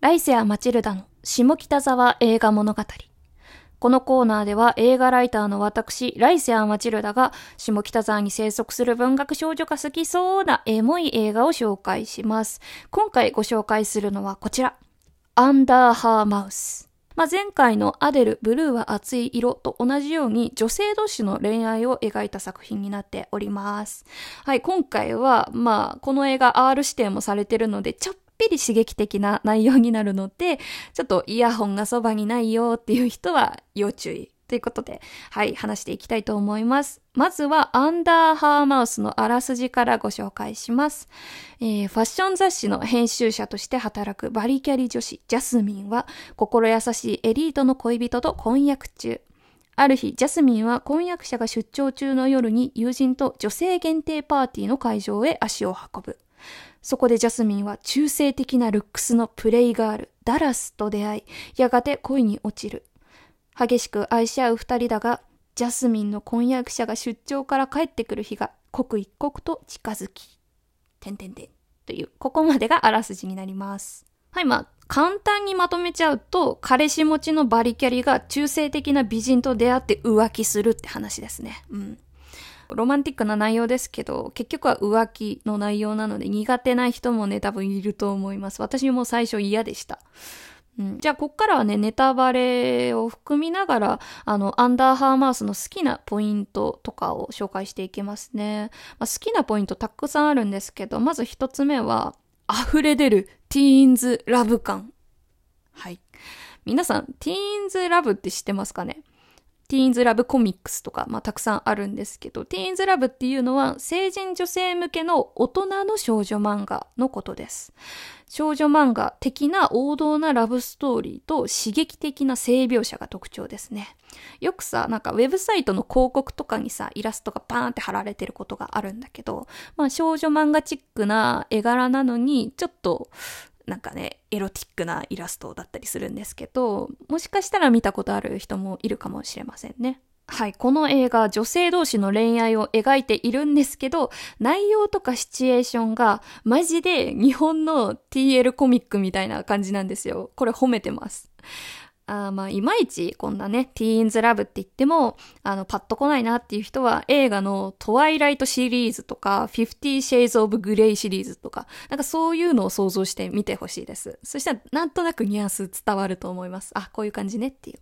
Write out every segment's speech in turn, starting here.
ライセア・マチルダの下北沢映画物語。このコーナーでは映画ライターの私、ライセア・マチルダが下北沢に生息する文学少女が好きそうなエモい映画を紹介します。今回ご紹介するのはこちら。アンダーハーマウス。まあ、前回のアデル、ブルーは熱い色と同じように女性同士の恋愛を描いた作品になっております。はい、今回は、まあ、この映画 R 指定もされてるので、ちょっぴり刺激的な内容になるので、ちょっとイヤホンがそばにないよっていう人は要注意。ということで、はい、話していきたいと思います。まずは、アンダーハーマウスのあらすじからご紹介します。えー、ファッション雑誌の編集者として働くバリキャリ女子、ジャスミンは、心優しいエリートの恋人と婚約中。ある日、ジャスミンは婚約者が出張中の夜に友人と女性限定パーティーの会場へ足を運ぶ。そこでジャスミンは中性的なルックスのプレイガール、ダラスと出会い、やがて恋に落ちる。激しく愛し合う二人だが、ジャスミンの婚約者が出張から帰ってくる日が刻一刻と近づき、てんてんてんという、ここまでがあらすじになります。はい、まあ、簡単にまとめちゃうと、彼氏持ちのバリキャリが中性的な美人と出会って浮気するって話ですね。うん。ロマンティックな内容ですけど、結局は浮気の内容なので苦手な人もね、多分いると思います。私も最初嫌でした。うん、じゃあ、こっからはね、ネタバレを含みながら、あの、アンダーハーマウスの好きなポイントとかを紹介していきますね。まあ、好きなポイントたくさんあるんですけど、まず一つ目は、溢れ出るティーンズラブ感。はい。皆さん、ティーンズラブって知ってますかね？ティーンズラブコミックスとか、まあ、たくさんあるんですけど、ティーンズラブっていうのは成人女性向けの大人の少女漫画のことです。少女漫画的な王道なラブストーリーと刺激的な性描写が特徴ですね。よくさ、なんかウェブサイトの広告とかにさ、イラストがパーンって貼られてることがあるんだけど、まあ少女漫画チックな絵柄なのに、ちょっとなんかね、エロティックなイラストだったりするんですけど、もしかしたら見たことある人もいるかもしれませんね。はい。この映画、女性同士の恋愛を描いているんですけど、内容とかシチュエーションが、マジで日本の TL コミックみたいな感じなんですよ。これ褒めてます。あまあ、いまいちこんなね、ティーンズラブって言っても、あの、パッと来ないなっていう人は、映画のトワイライトシリーズとか、50 Shades of Grey シリーズとか、なんかそういうのを想像してみてほしいです。そしたら、なんとなくニュアンス伝わると思います。あ、こういう感じねっていう。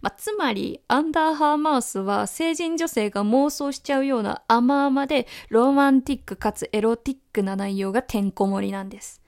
まあ、つまり、アンダーハーマウスは成人女性が妄想しちゃうような甘々でロマンティックかつエロティックな内容がてんこ盛りなんです。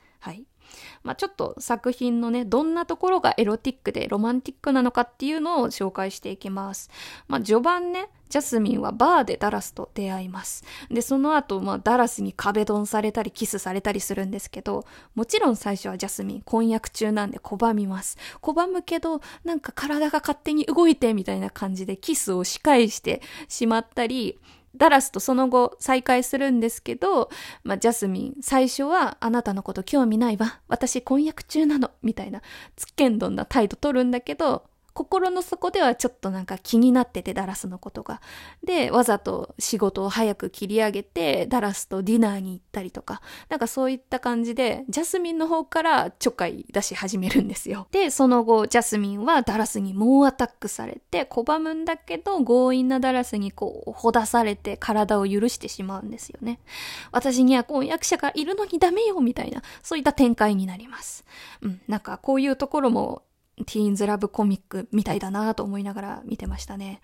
まあ、ちょっと作品のね、どんなところがエロティックでロマンティックなのかっていうのを紹介していきます。まあ、序盤ね、ジャスミンはバーでダラスと出会います。で、その後、まあ、ダラスに壁ドンされたりキスされたりするんですけど、もちろん最初はジャスミン婚約中なんで拒みます。拒むけど、なんか体が勝手に動いてみたいな感じでキスを仕返してしまったり、ダラスとその後再会するんですけど、まあ、ジャスミン、最初はあなたのこと興味ないわ。私婚約中なの。みたいな、つっけんどんな態度取るんだけど、心の底ではちょっとなんか気になってて、ダラスのことが。で、わざと仕事を早く切り上げて、ダラスとディナーに行ったりとか、なんかそういった感じで、ジャスミンの方からちょっかい出し始めるんですよ。で、その後、ジャスミンはダラスに猛アタックされて、拒むんだけど、強引なダラスにこう、ほだされて体を許してしまうんですよね。私には婚約者がいるのにダメよ、みたいな、そういった展開になります。うん、なんかこういうところもティーンズラブコミックみたいだなと思いながら見てましたね。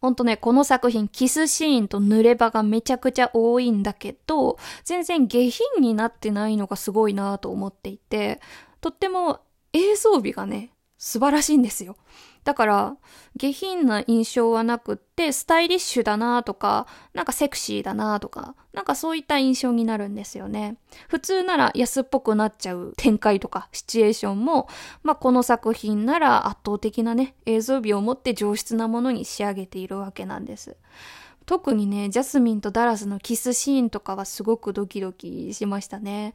ほんとね、この作品、キスシーンと濡れ場がめちゃくちゃ多いんだけど、全然下品になってないのがすごいなと思っていて、とっても映像美がね、素晴らしいんですよ。だから、下品な印象はなくって、スタイリッシュだなとか、なんかセクシーだなとか、なんかそういった印象になるんですよね。普通なら安っぽくなっちゃう展開とかシチュエーションも、まあこの作品なら圧倒的なね、映像美を持って上質なものに仕上げているわけなんです。特にね、ジャスミンとダラスのキスシーンとかはすごくドキドキしましたね。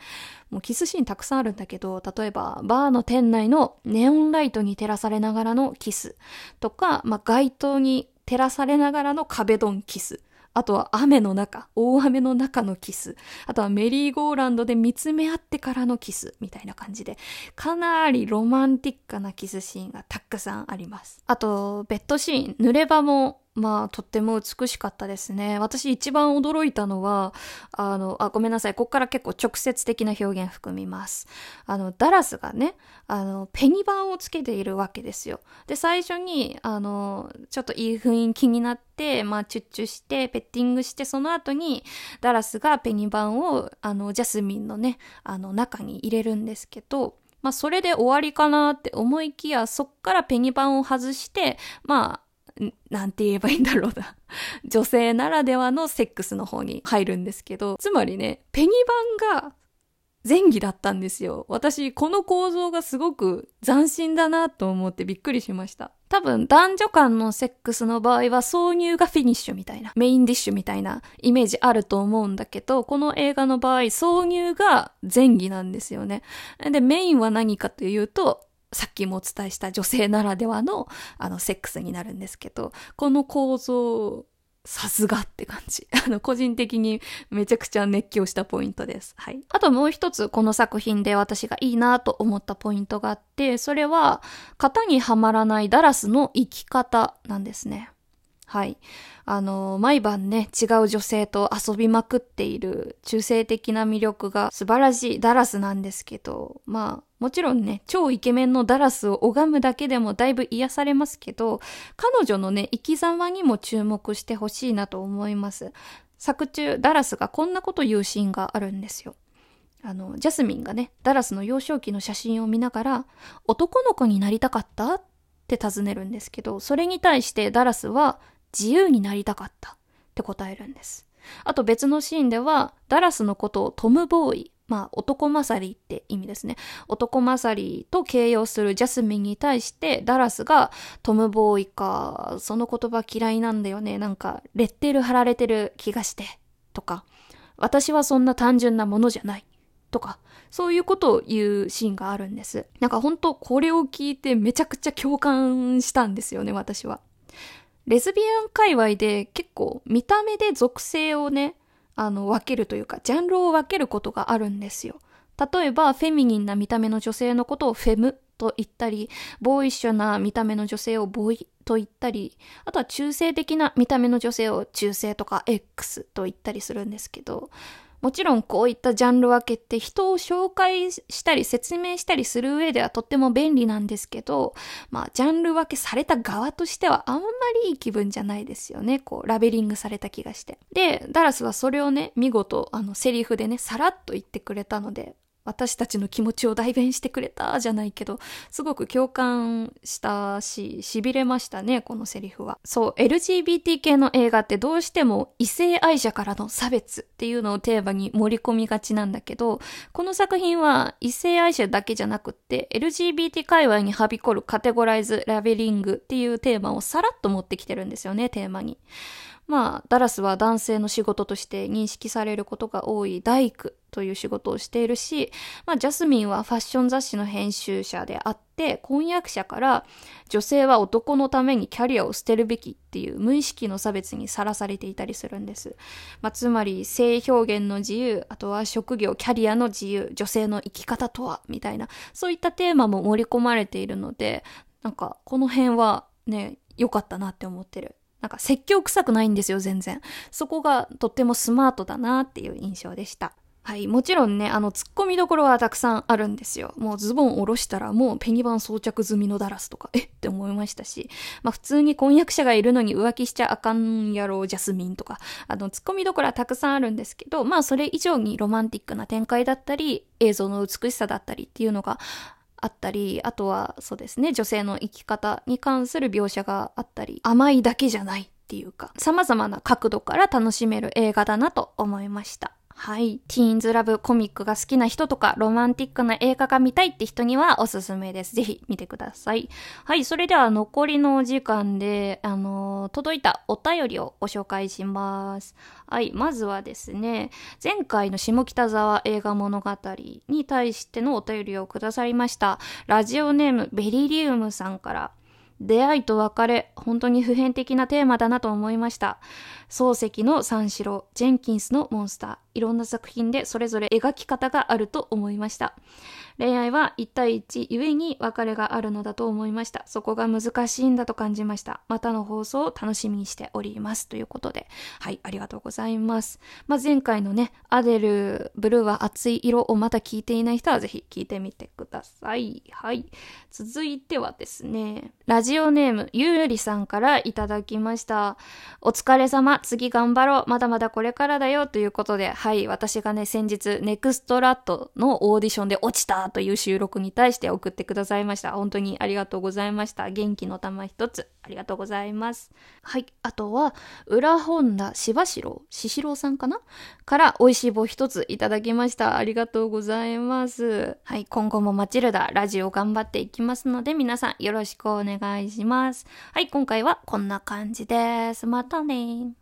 もうキスシーンたくさんあるんだけど、例えばバーの店内のネオンライトに照らされながらのキスとか、まあ、街灯に照らされながらの壁ドンキス。あとは雨の中、大雨の中のキス。あとはメリーゴーランドで見つめ合ってからのキス。みたいな感じで、かなりロマンティックなキスシーンがたくさんあります。あと、ベッドシーン、濡れ場もまあ、とっても美しかったですね。私一番驚いたのは、あの、あ、ごめんなさい。こっから結構直接的な表現含みます。あの、ダラスがね、あの、ペニバンをつけているわけですよ。で、最初に、あの、ちょっといい雰囲気になって、まあ、チュッチュして、ペッティングして、その後に、ダラスがペニバンを、あの、ジャスミンのね、あの、中に入れるんですけど、まあ、それで終わりかなって思いきや、そっからペニバンを外して、まあ、なんて言えばいいんだろうな。女性ならではのセックスの方に入るんですけど、つまりね、ペニバンが前儀だったんですよ。私、この構造がすごく斬新だなと思ってびっくりしました。多分、男女間のセックスの場合は挿入がフィニッシュみたいな、メインディッシュみたいなイメージあると思うんだけど、この映画の場合、挿入が前儀なんですよね。で、メインは何かというと、さっきもお伝えした女性ならではの、あの、セックスになるんですけど、この構造、さすがって感じ。あの、個人的にめちゃくちゃ熱狂したポイントです。はい。あともう一つ、この作品で私がいいなと思ったポイントがあって、それは、型にはまらないダラスの生き方なんですね。はい。あの、毎晩ね、違う女性と遊びまくっている中性的な魅力が素晴らしいダラスなんですけど、まあ、もちろんね、超イケメンのダラスを拝むだけでもだいぶ癒されますけど、彼女のね、生き様にも注目してほしいなと思います。作中、ダラスがこんなこと言うシーンがあるんですよ。あの、ジャスミンがね、ダラスの幼少期の写真を見ながら、男の子になりたかったって尋ねるんですけど、それに対してダラスは、自由になりたかったって答えるんです。あと別のシーンでは、ダラスのことをトムボーイ、まあ男勝りって意味ですね。男勝りと形容するジャスミンに対してダラスがトムボーイか、その言葉嫌いなんだよね。なんかレッテル貼られてる気がして。とか、私はそんな単純なものじゃない。とか、そういうことを言うシーンがあるんです。なんか本当これを聞いてめちゃくちゃ共感したんですよね、私は。レズビアン界隈で結構見た目で属性をね、あの、分けるというか、ジャンルを分けることがあるんですよ。例えば、フェミニンな見た目の女性のことをフェムと言ったり、ボーイッシュな見た目の女性をボーイと言ったり、あとは中性的な見た目の女性を中性とか X と言ったりするんですけど、もちろんこういったジャンル分けって人を紹介したり説明したりする上ではとっても便利なんですけど、まあジャンル分けされた側としてはあんまりいい気分じゃないですよね。こうラベリングされた気がして。で、ダラスはそれをね、見事あのセリフでね、さらっと言ってくれたので、私たちの気持ちを代弁してくれたじゃないけど、すごく共感したし、痺れましたね、このセリフは。そう、LGBT 系の映画ってどうしても異性愛者からの差別っていうのをテーマに盛り込みがちなんだけど、この作品は異性愛者だけじゃなくって、LGBT 界隈にはびこるカテゴライズ、ラベリングっていうテーマをさらっと持ってきてるんですよね、テーマに。まあ、ダラスは男性の仕事として認識されることが多い大工という仕事をしているし、まあ、ジャスミンはファッション雑誌の編集者であって、婚約者から女性は男のためにキャリアを捨てるべきっていう無意識の差別にさらされていたりするんです。まあ、つまり性表現の自由、あとは職業、キャリアの自由、女性の生き方とは、みたいな、そういったテーマも盛り込まれているので、なんかこの辺はね、良かったなって思ってる。なんか説教臭くないんですよ、全然。そこがとってもスマートだなっていう印象でした。はい。もちろんね、あの、突っ込みどころはたくさんあるんですよ。もうズボン下ろしたらもうペニバン装着済みのダラスとか、えっ？て思いましたし、まあ普通に婚約者がいるのに浮気しちゃあかんやろ、ジャスミンとか、あの、突っ込みどころはたくさんあるんですけど、まあそれ以上にロマンティックな展開だったり、映像の美しさだったりっていうのがあったり、あとはそうですね、女性の生き方に関する描写があったり、甘いだけじゃないっていうか、様々な角度から楽しめる映画だなと思いました。はい。ティーンズラブコミックが好きな人とか、ロマンティックな映画が見たいって人にはおすすめです。ぜひ見てください。はい。それでは残りのお時間で、あのー、届いたお便りをご紹介します。はい。まずはですね、前回の下北沢映画物語に対してのお便りをくださりました。ラジオネームベリリウムさんから、出会いと別れ、本当に普遍的なテーマだなと思いました。漱石の三四郎、ジェンキンスのモンスター、いろんな作品でそれぞれ描き方があると思いました。恋愛は1対1ゆえに別れがあるのだと思いました。そこが難しいんだと感じました。またの放送を楽しみにしております。ということで、はい、ありがとうございます。まあ、前回のね、アデル、ブルーは熱い色をまだ聞いていない人はぜひ聞いてみてください。はい。続いてはですね、ラジオネーム、ゆうりさんからいただきました。お疲れ様、次頑張ろう、まだまだこれからだよということで、はい、私がね、先日、ネクストラットのオーディションで落ちたという収録に対して送ってくださいました。本当にありがとうございました。元気の玉一つ、ありがとうございます。はい。あとは、裏本田しばしろう、ししろうさんかな？から美味しい棒一ついただきました。ありがとうございます。はい。今後もマチルダ、ラジオ頑張っていきますので、皆さんよろしくお願いします。はい。今回はこんな感じです。またね